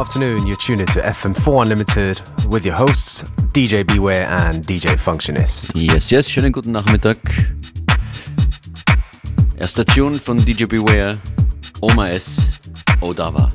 afternoon. You're tuned into FM4 Unlimited with your hosts DJ Beware and DJ Functionist. Yes, yes, schönen guten Nachmittag. Erster Tune von DJ Beware, Oma S. Odawa.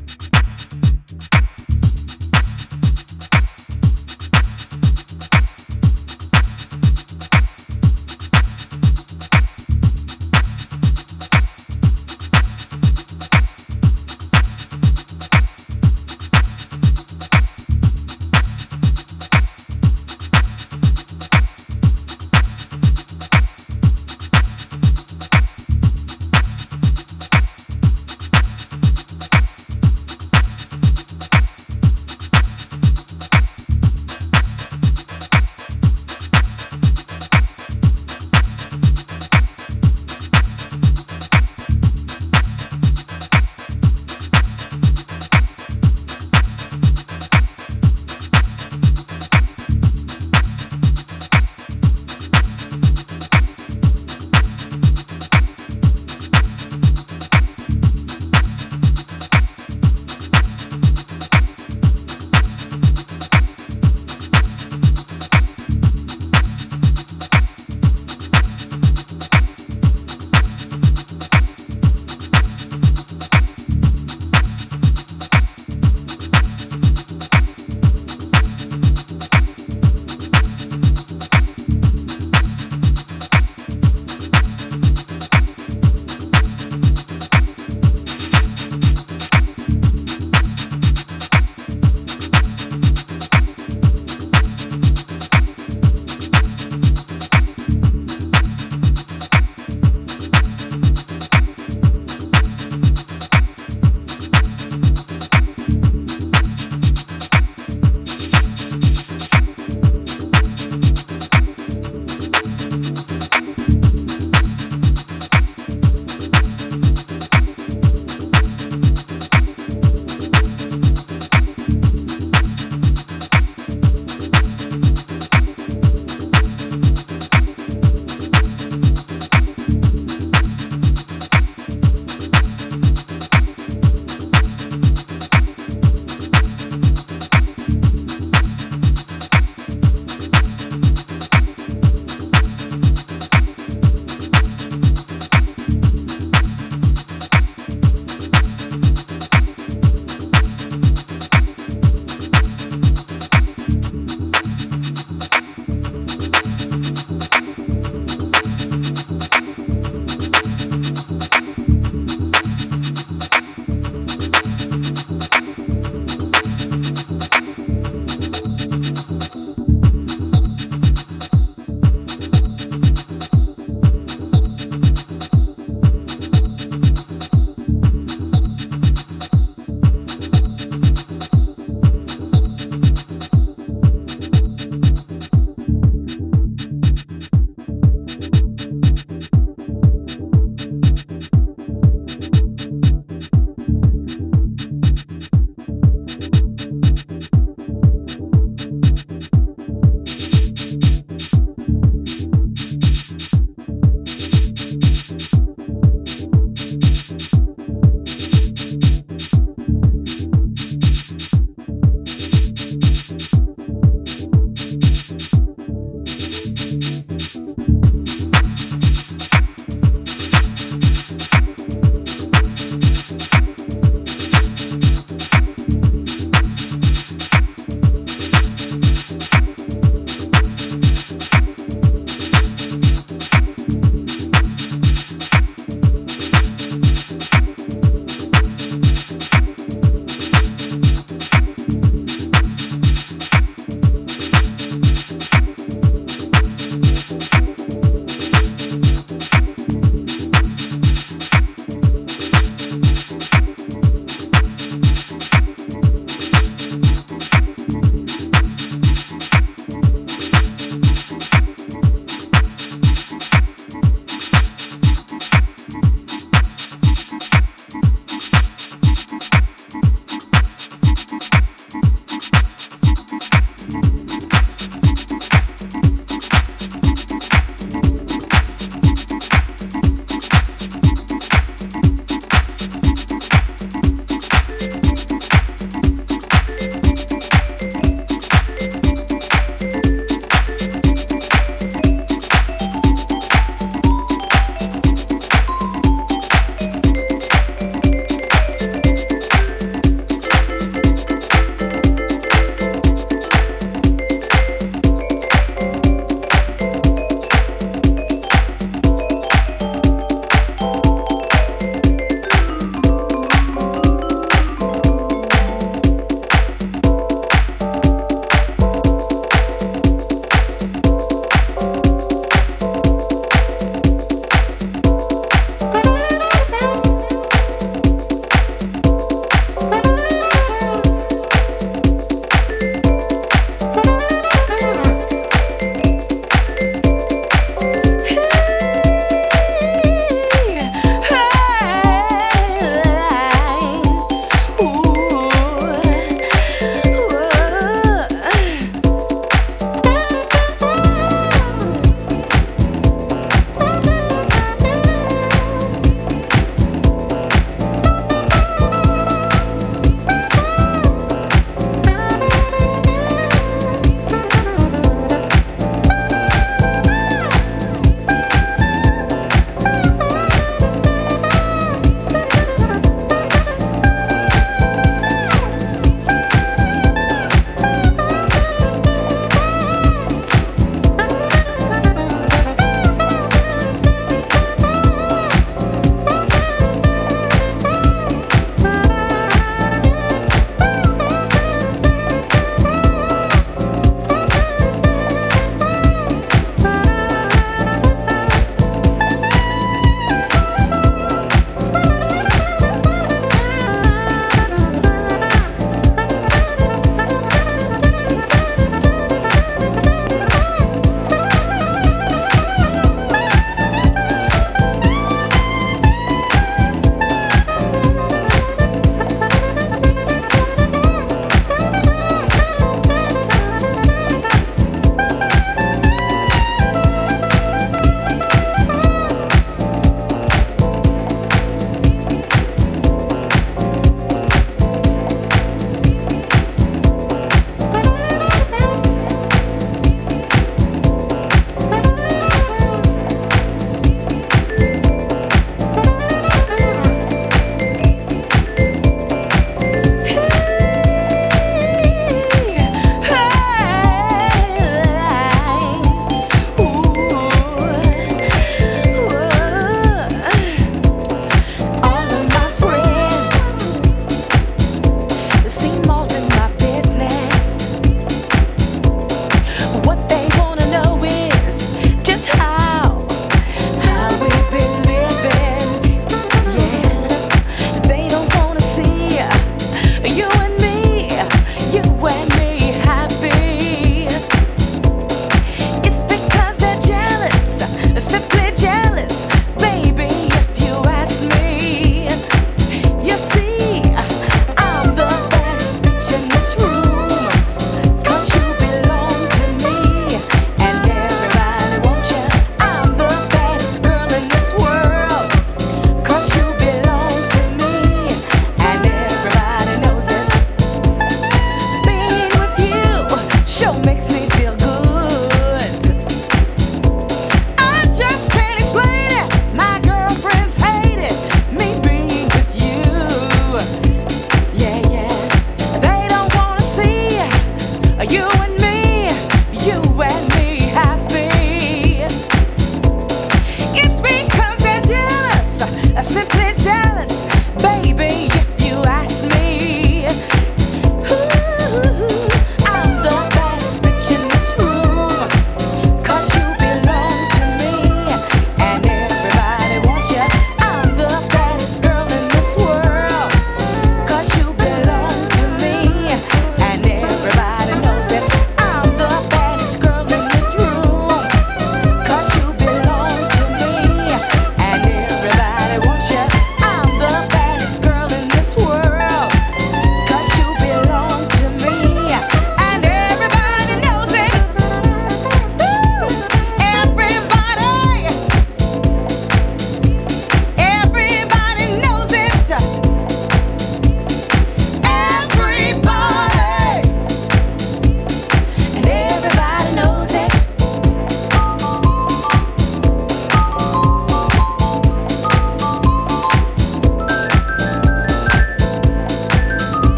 just a.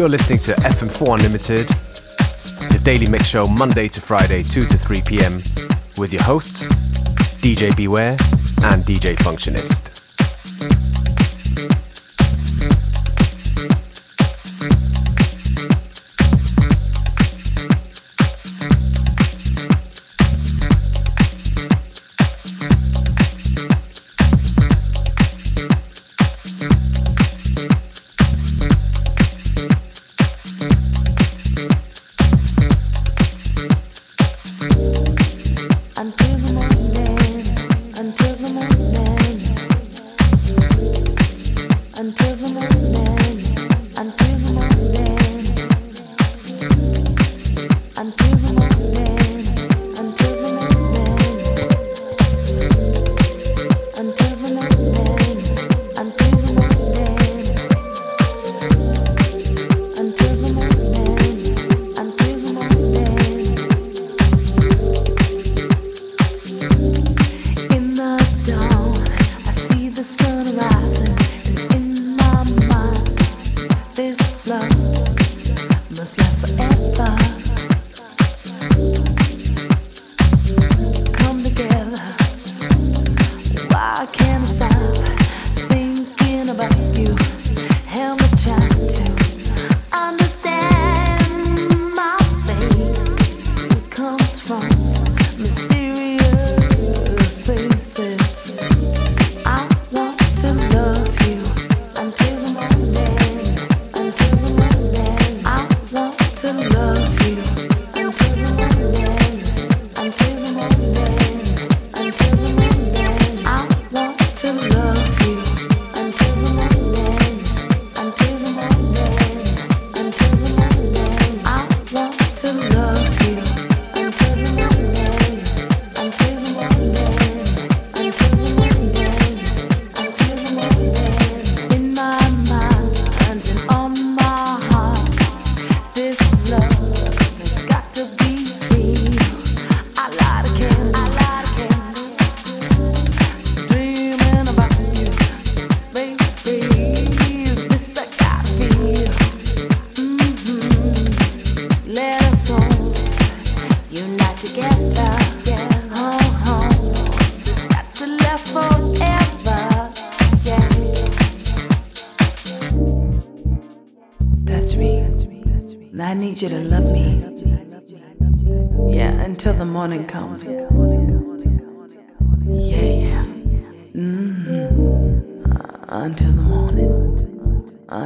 You're listening to FM4 Unlimited, the daily mix show Monday to Friday, 2 to 3 p.m. with your hosts, DJ Beware and DJ Functionist.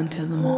until the morning.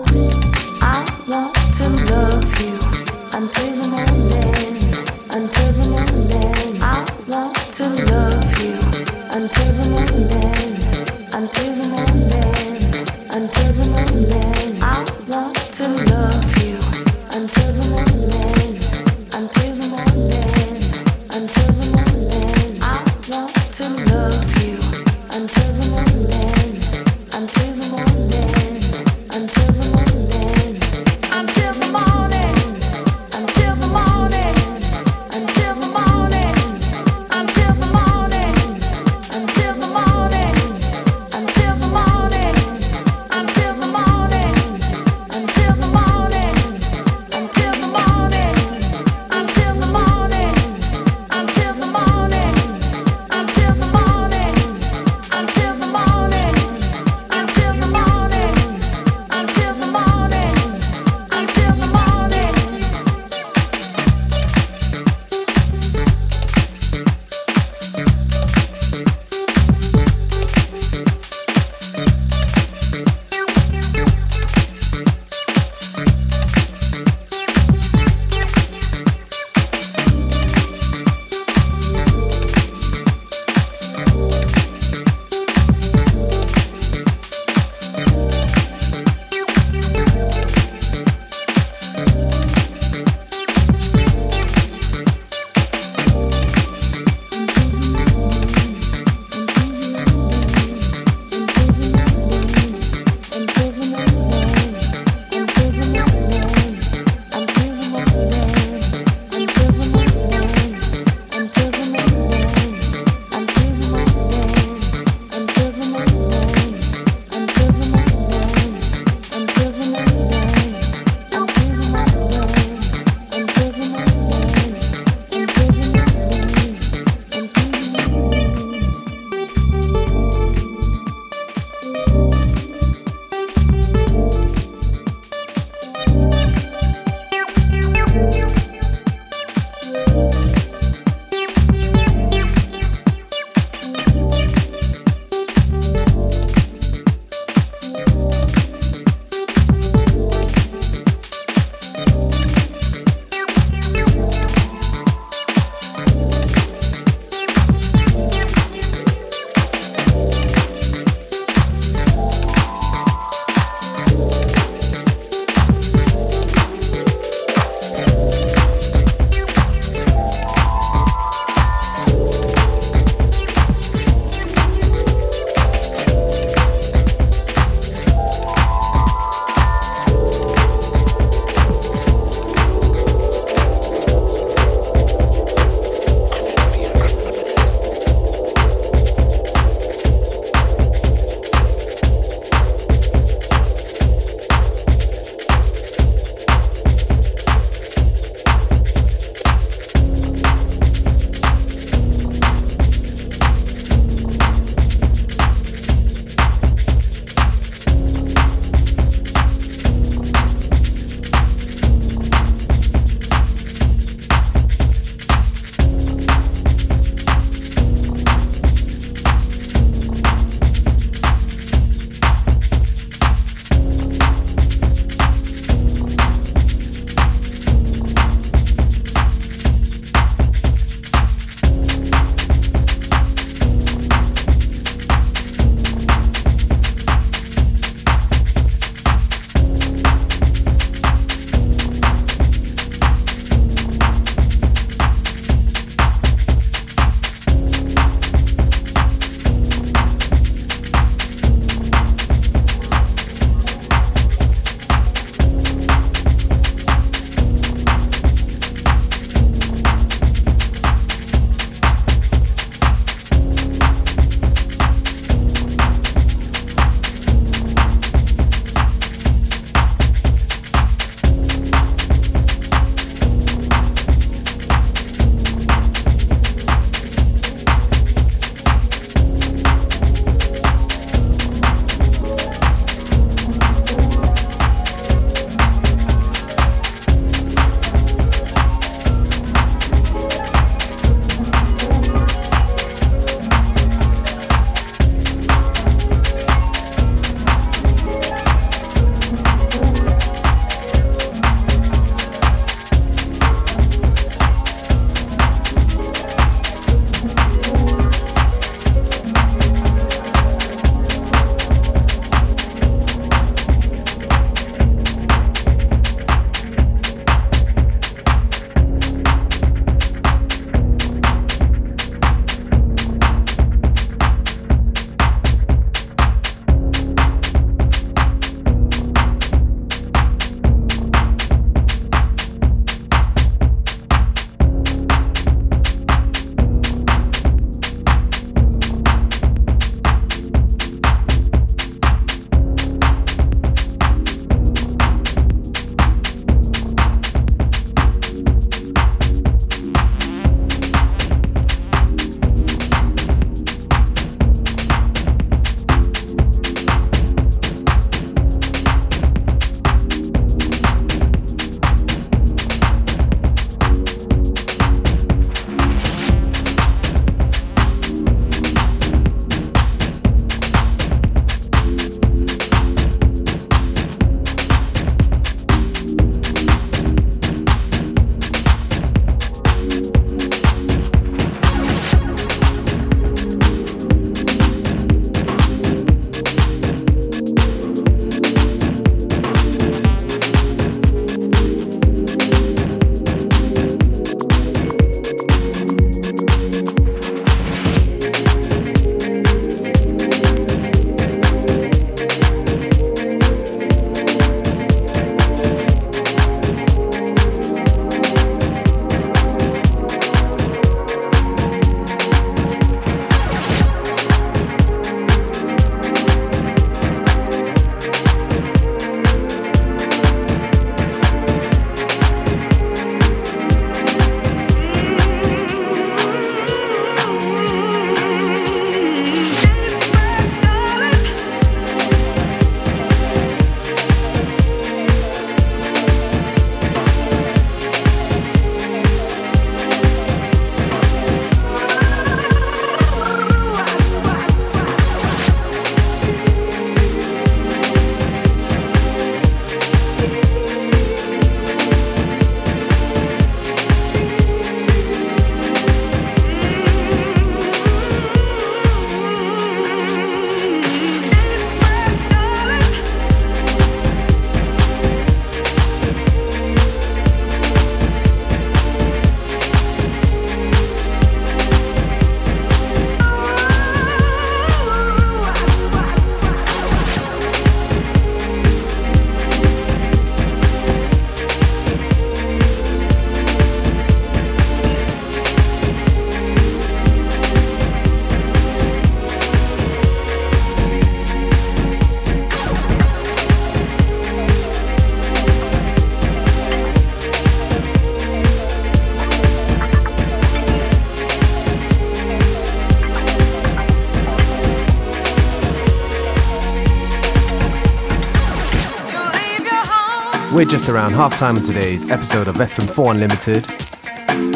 Just around half time in today's episode of FM4 Unlimited.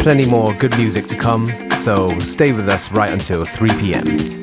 Plenty more good music to come, so stay with us right until 3 p.m.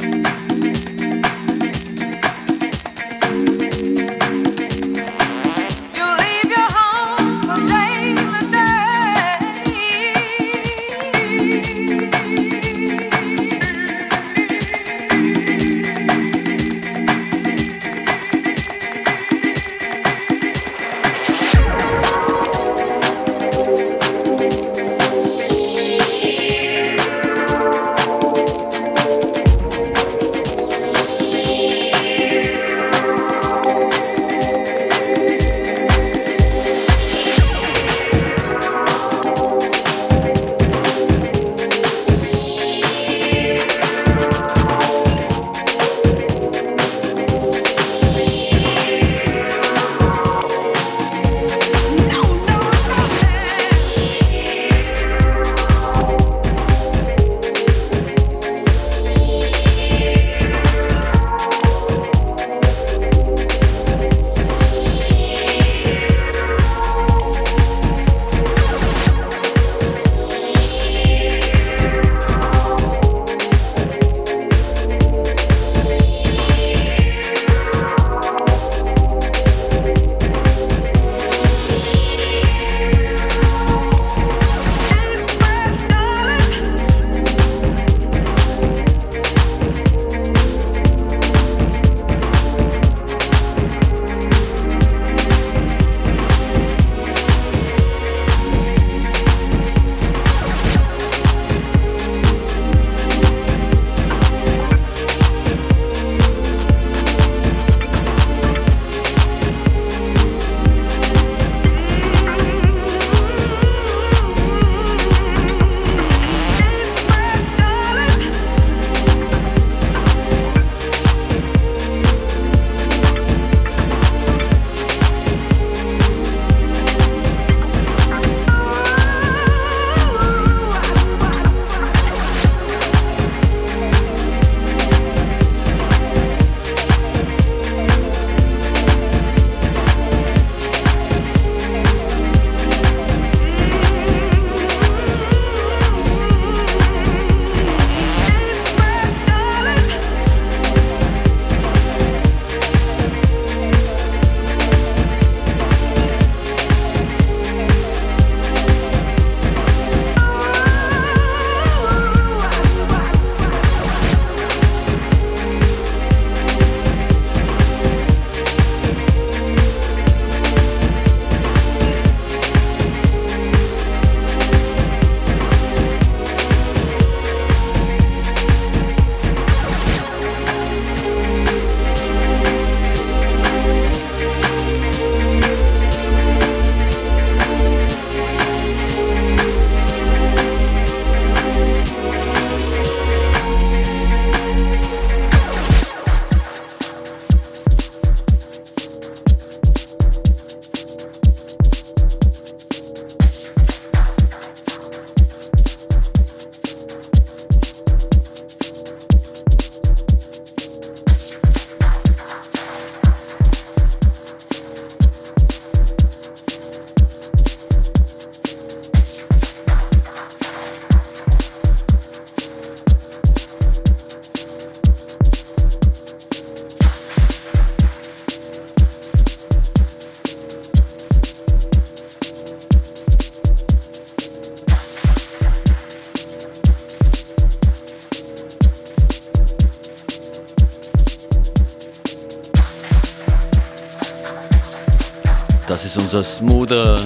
unser smoother,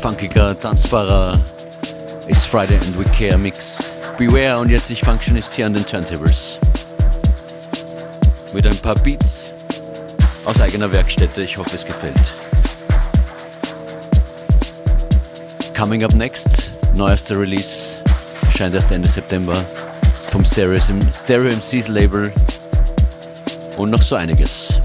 funkiger, tanzbarer It's Friday and We Care Mix. Beware und jetzt ich Functionist hier an den Turntables. Mit ein paar Beats aus eigener Werkstätte. Ich hoffe, es gefällt. Coming up next, neuester Release, scheint erst Ende September vom Stereo, Stereo MCs Label und noch so einiges.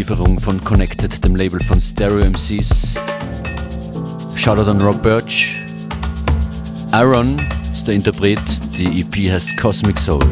Lieferung von Connected, dem Label von Stereo MCs. Shoutout an Rob Birch. Aaron ist der Interpret, die EP heißt Cosmic Soul.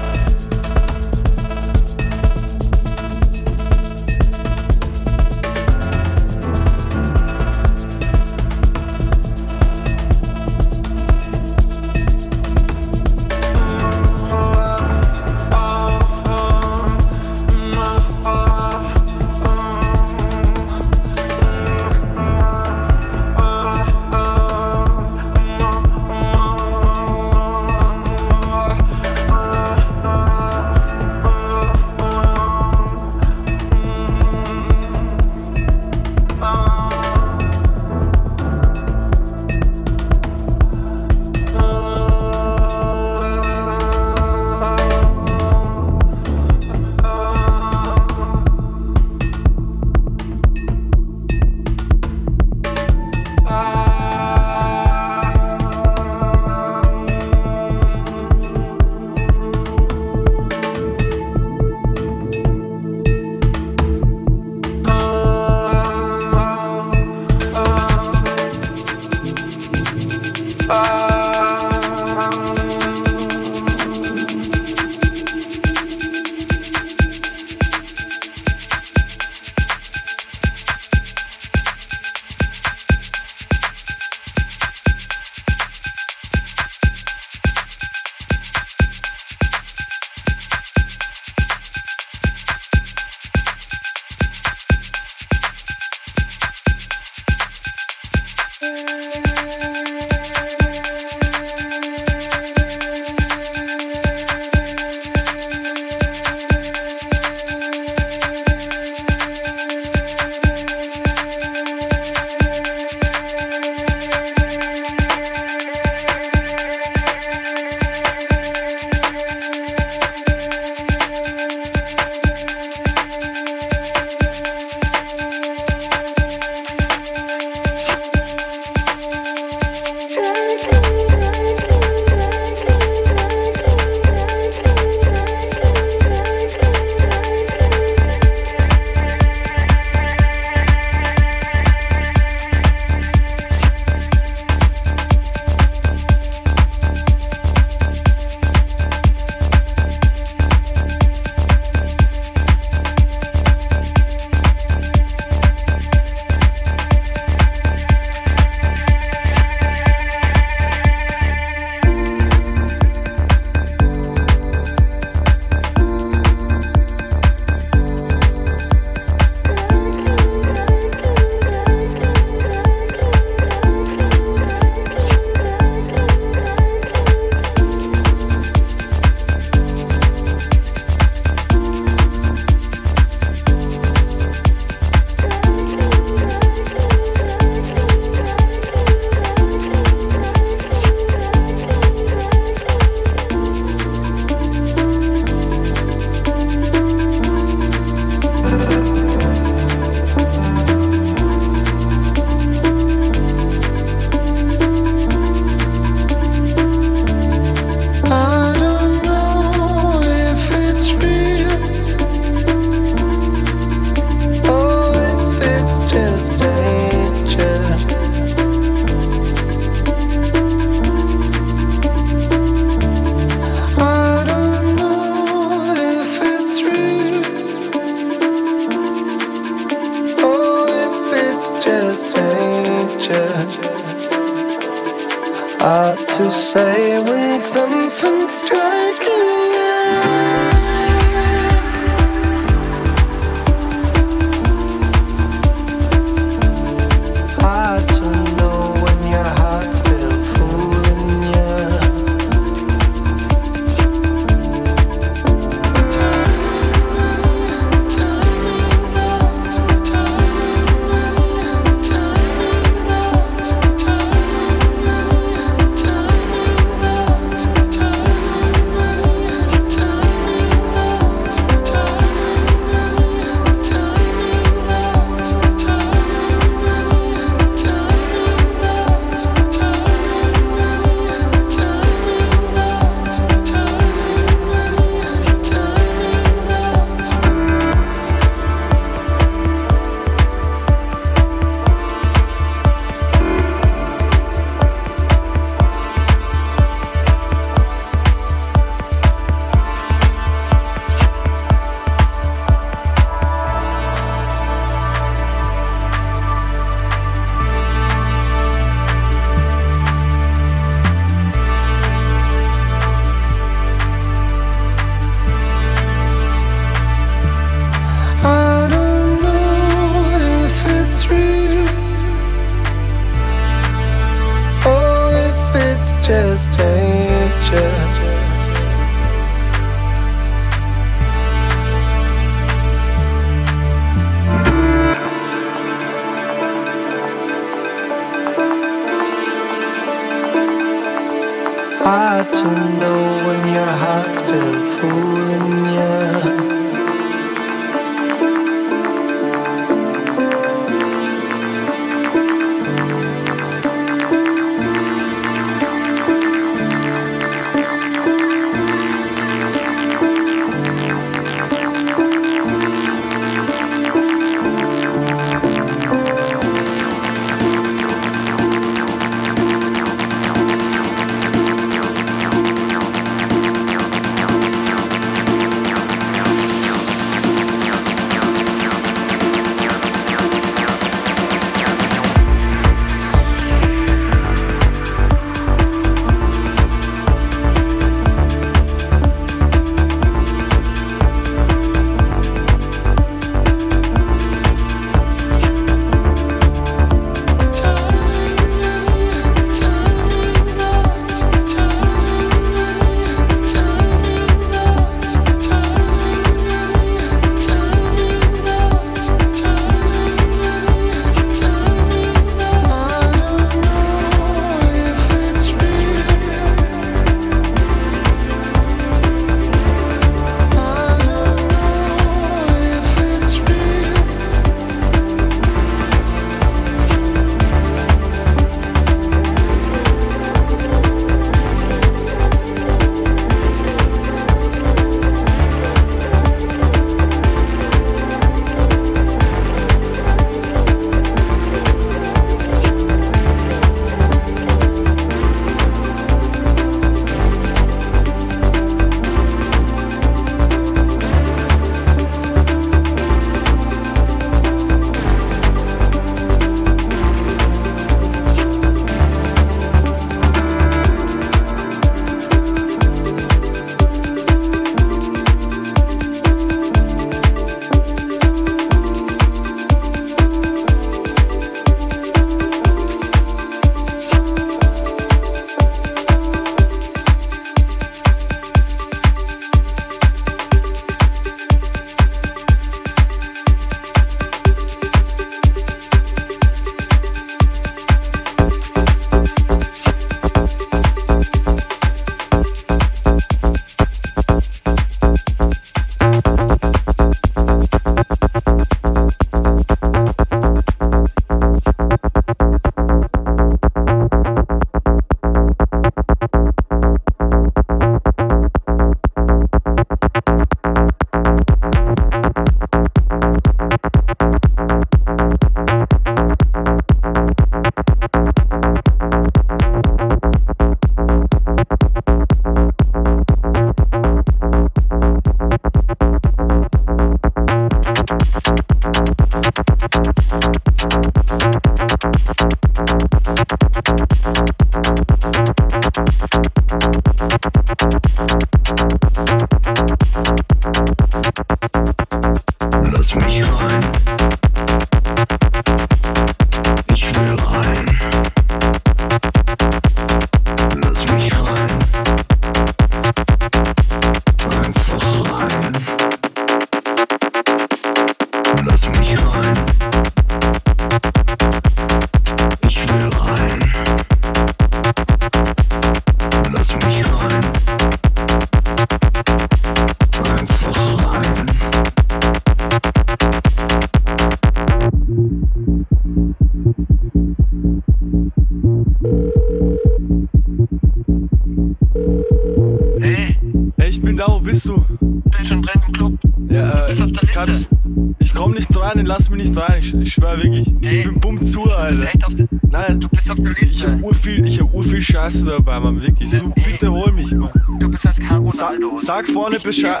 Scheiße dabei, Mann, wirklich. Du, bitte hol mich, Mann. Du bist als Caro Sag, Ronaldo. sag vorne Bescheid.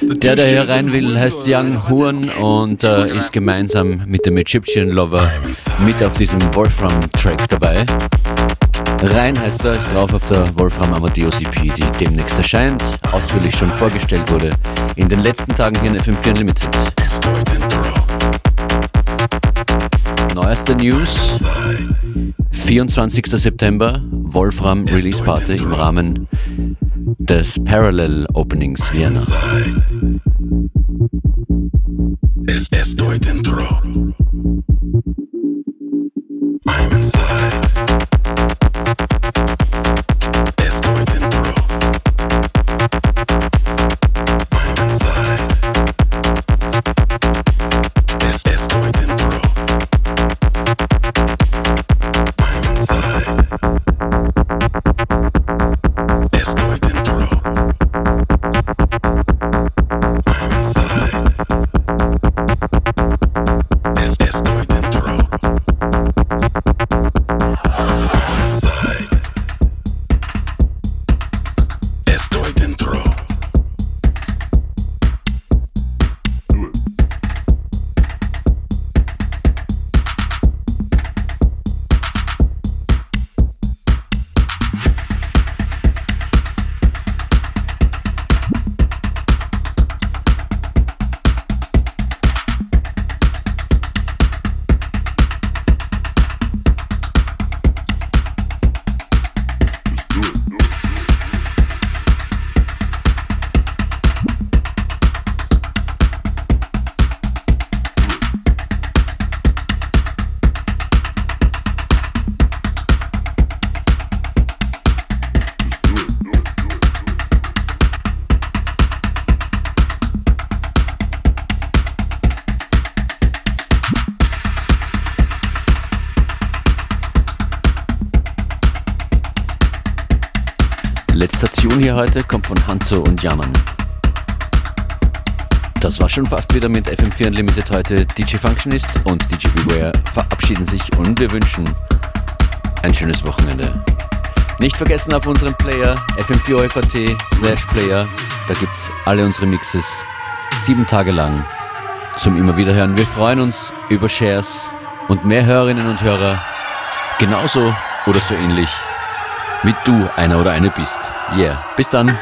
Der, der hier rein will, heißt Young. Horn und äh, ist gemeinsam mit dem Egyptian Lover mit auf diesem Wolfram-Track dabei. Rein heißt er, ist drauf auf der Wolfram Amadeus EP, die demnächst erscheint, ausführlich schon vorgestellt wurde in den letzten Tagen hier in FM4 Unlimited. Neueste News, 24. September, Wolfram Release Party im Rahmen des Parallel Openings Vienna. Es estoy dentro. Letzter Tune hier heute kommt von Hanzo und Jammern. Das war schon fast wieder mit FM4 Unlimited heute. DJ Functionist und DJ Beware verabschieden sich und wir wünschen ein schönes Wochenende. Nicht vergessen auf unserem Player fm4 slash Player, da gibt's alle unsere Mixes sieben Tage lang zum immer wieder hören. Wir freuen uns über Shares und mehr Hörerinnen und Hörer genauso oder so ähnlich wie du einer oder eine bist. Yeah, bis dann.